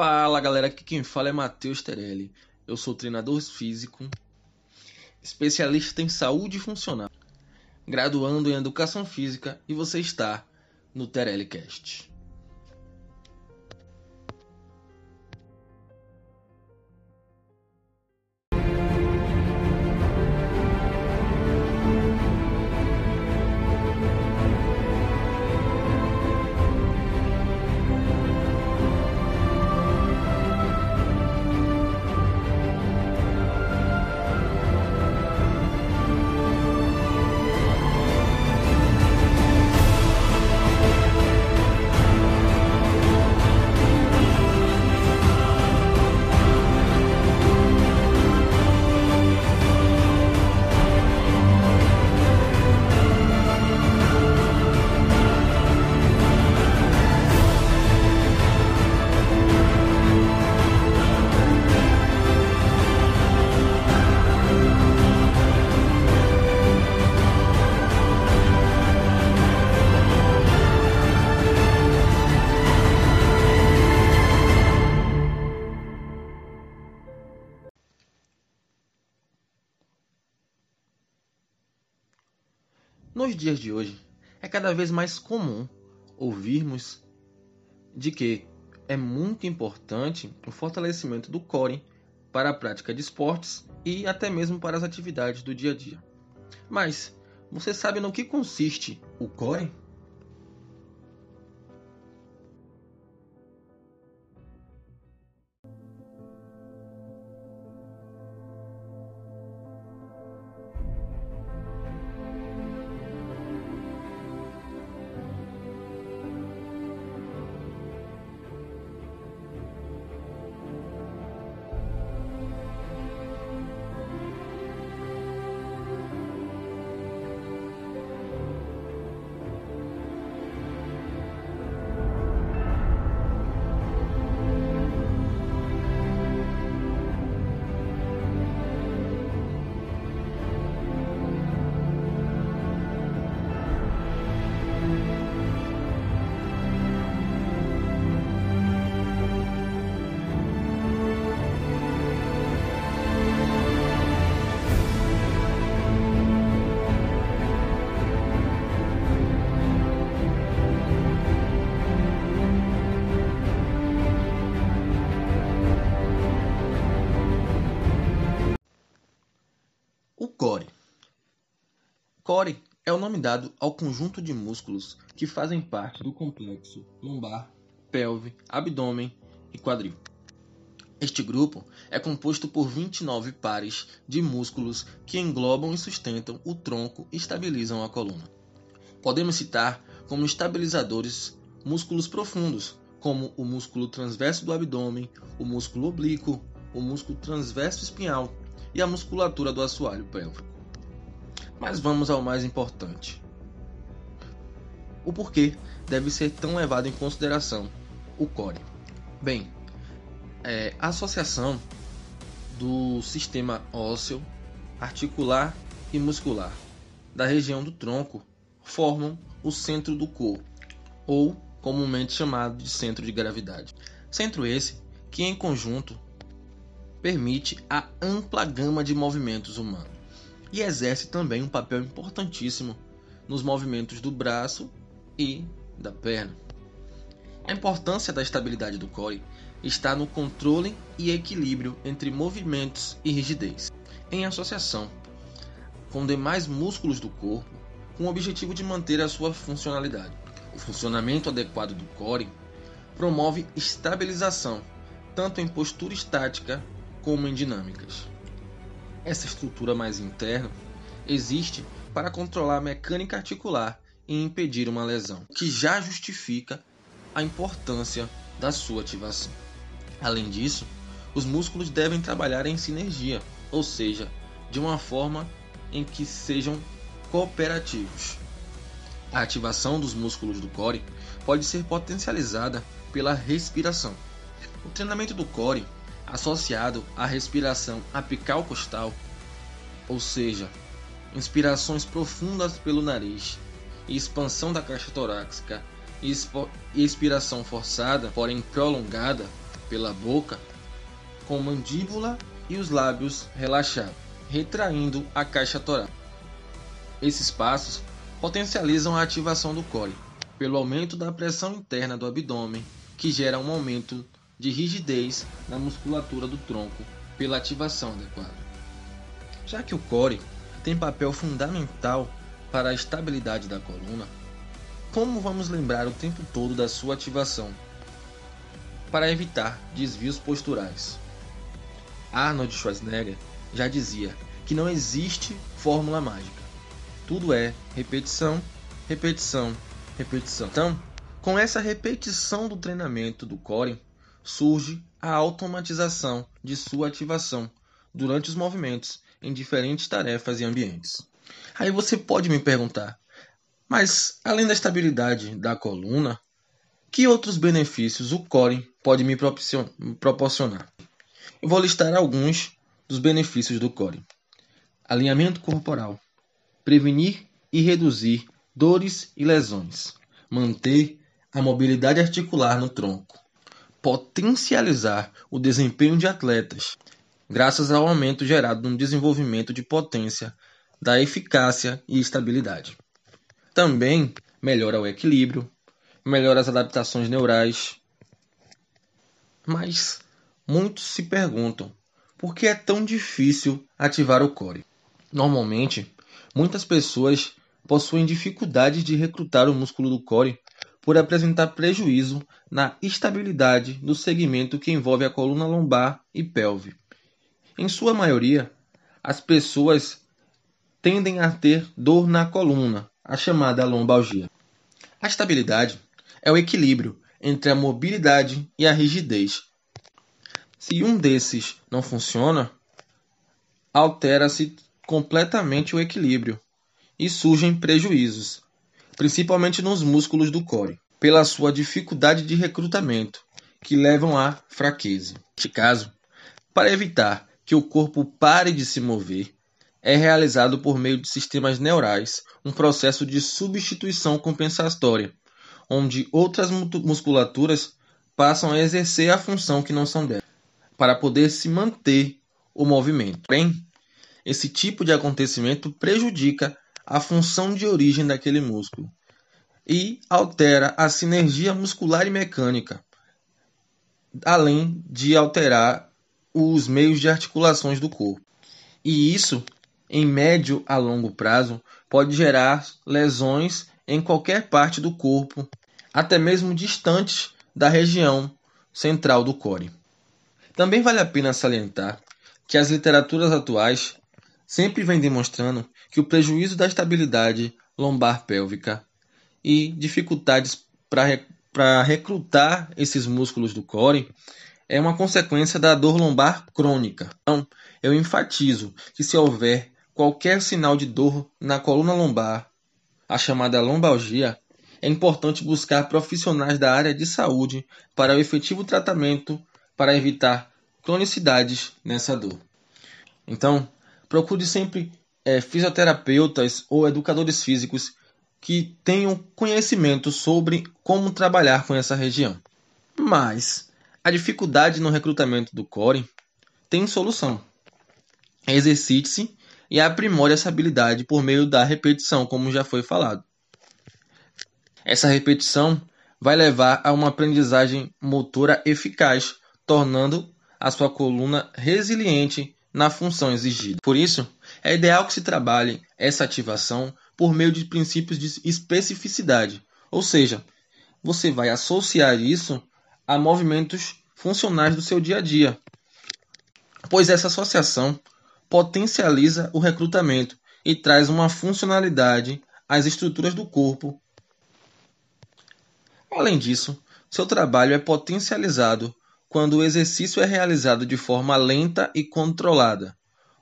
Fala galera, aqui quem fala é Matheus Terelli. Eu sou treinador físico, especialista em saúde funcional, graduando em educação física e você está no Terelli Cast. Nos dias de hoje, é cada vez mais comum ouvirmos de que é muito importante o fortalecimento do core para a prática de esportes e até mesmo para as atividades do dia a dia. Mas você sabe no que consiste o core? Core é o nome dado ao conjunto de músculos que fazem parte do complexo lombar, pelve, abdômen e quadril. Este grupo é composto por 29 pares de músculos que englobam e sustentam o tronco e estabilizam a coluna. Podemos citar como estabilizadores músculos profundos, como o músculo transverso do abdômen, o músculo oblíquo, o músculo transverso espinhal e a musculatura do assoalho pélvico. Mas vamos ao mais importante. O porquê deve ser tão levado em consideração o core? Bem, é, a associação do sistema ósseo, articular e muscular da região do tronco formam o centro do corpo, ou comumente chamado de centro de gravidade. Centro esse que, em conjunto, permite a ampla gama de movimentos humanos e exerce também um papel importantíssimo nos movimentos do braço e da perna. A importância da estabilidade do core está no controle e equilíbrio entre movimentos e rigidez, em associação com demais músculos do corpo, com o objetivo de manter a sua funcionalidade. O funcionamento adequado do core promove estabilização, tanto em postura estática como em dinâmicas. Essa estrutura mais interna existe para controlar a mecânica articular e impedir uma lesão, o que já justifica a importância da sua ativação. Além disso, os músculos devem trabalhar em sinergia, ou seja, de uma forma em que sejam cooperativos. A ativação dos músculos do core pode ser potencializada pela respiração. O treinamento do core associado à respiração apical costal, ou seja, inspirações profundas pelo nariz e expansão da caixa torácica e expiração forçada, porém prolongada, pela boca, com mandíbula e os lábios relaxados, retraindo a caixa torácica. Esses passos potencializam a ativação do core, pelo aumento da pressão interna do abdômen, que gera um aumento de rigidez na musculatura do tronco pela ativação adequada. Já que o core tem papel fundamental para a estabilidade da coluna, como vamos lembrar o tempo todo da sua ativação? Para evitar desvios posturais. Arnold Schwarzenegger já dizia que não existe fórmula mágica. Tudo é repetição, repetição, repetição. Então, com essa repetição do treinamento do core, surge a automatização de sua ativação durante os movimentos em diferentes tarefas e ambientes. Aí você pode me perguntar, mas além da estabilidade da coluna, que outros benefícios o core pode me proporcionar? Eu vou listar alguns dos benefícios do core: alinhamento corporal, prevenir e reduzir dores e lesões, manter a mobilidade articular no tronco, potencializar o desempenho de atletas, graças ao aumento gerado no desenvolvimento de potência, da eficácia e estabilidade. Também melhora o equilíbrio, melhora as adaptações neurais. Mas muitos se perguntam por que é tão difícil ativar o core. Normalmente, muitas pessoas possuem dificuldade de recrutar o músculo do core por apresentar prejuízo na estabilidade do segmento que envolve a coluna lombar e pelve. Em sua maioria, as pessoas tendem a ter dor na coluna, a chamada lombalgia. A estabilidade é o equilíbrio entre a mobilidade e a rigidez. Se um desses não funciona, altera-se completamente o equilíbrio e surgem prejuízos, principalmente nos músculos do core, pela sua dificuldade de recrutamento, que levam à fraqueza. Neste caso, para evitar que o corpo pare de se mover, é realizado por meio de sistemas neurais um processo de substituição compensatória, onde outras musculaturas passam a exercer a função que não são delas, para poder se manter o movimento. Porém, esse tipo de acontecimento prejudica a função de origem daquele músculo e altera a sinergia muscular e mecânica, além de alterar os meios de articulações do corpo. E isso em médio a longo prazo, pode gerar lesões em qualquer parte do corpo, até mesmo distantes da região central do core. Também vale a pena salientar que as literaturas atuais sempre vêm demonstrando que o prejuízo da estabilidade lombar pélvica e dificuldades para recrutar esses músculos do core é uma consequência da dor lombar crônica. Então, eu enfatizo que se houver qualquer sinal de dor na coluna lombar, a chamada lombalgia, é importante buscar profissionais da área de saúde para o efetivo tratamento para evitar cronicidades nessa dor. Então, procure sempre é, fisioterapeutas ou educadores físicos que tenham conhecimento sobre como trabalhar com essa região. Mas a dificuldade no recrutamento do core tem solução. Exercite-se e aprimore essa habilidade por meio da repetição, como já foi falado. Essa repetição vai levar a uma aprendizagem motora eficaz, tornando a sua coluna resiliente na função exigida. Por isso, é ideal que se trabalhe essa ativação por meio de princípios de especificidade, ou seja, você vai associar isso a movimentos funcionais do seu dia a dia, pois essa associação potencializa o recrutamento e traz uma funcionalidade às estruturas do corpo. Além disso, seu trabalho é potencializado quando o exercício é realizado de forma lenta e controlada,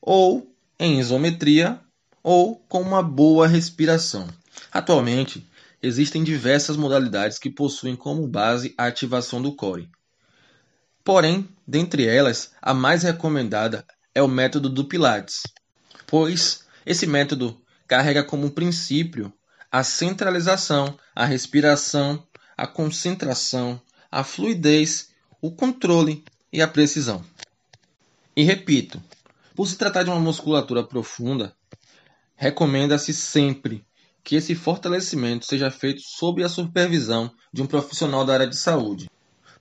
ou em isometria, ou com uma boa respiração. Atualmente, existem diversas modalidades que possuem como base a ativação do core. Porém, dentre elas, a mais recomendada é o método do Pilates, pois esse método carrega como princípio a centralização, a respiração, a concentração, a fluidez, o controle e a precisão. E repito, por se tratar de uma musculatura profunda, recomenda-se sempre que esse fortalecimento seja feito sob a supervisão de um profissional da área de saúde.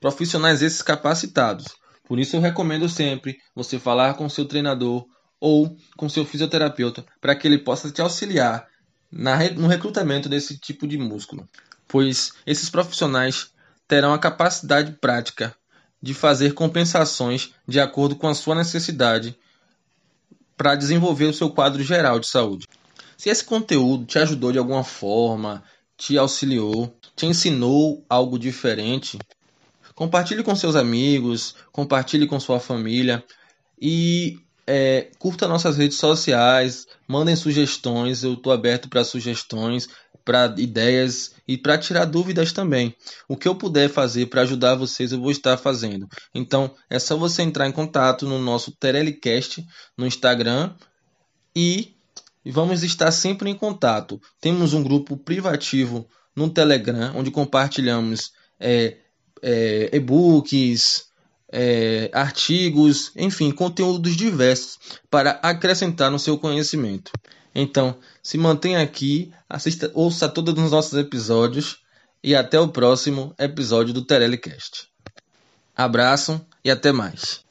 Profissionais esses capacitados. Por isso eu recomendo sempre você falar com seu treinador ou com seu fisioterapeuta para que ele possa te auxiliar no recrutamento desse tipo de músculo, pois esses profissionais terão a capacidade prática de fazer compensações de acordo com a sua necessidade para desenvolver o seu quadro geral de saúde. Se esse conteúdo te ajudou de alguma forma, te auxiliou, te ensinou algo diferente, compartilhe com seus amigos, compartilhe com sua família e é, curta nossas redes sociais, mandem sugestões, eu estou aberto para sugestões, para ideias e para tirar dúvidas também. O que eu puder fazer para ajudar vocês, eu vou estar fazendo. Então, é só você entrar em contato no nosso Terelicast no Instagram e vamos estar sempre em contato. Temos um grupo privativo no Telegram, onde compartilhamos é, é, e-books, é, artigos, enfim, conteúdos diversos para acrescentar no seu conhecimento. Então, se mantenha aqui, assista, ouça todos os nossos episódios e até o próximo episódio do Terelicast. Abraço e até mais.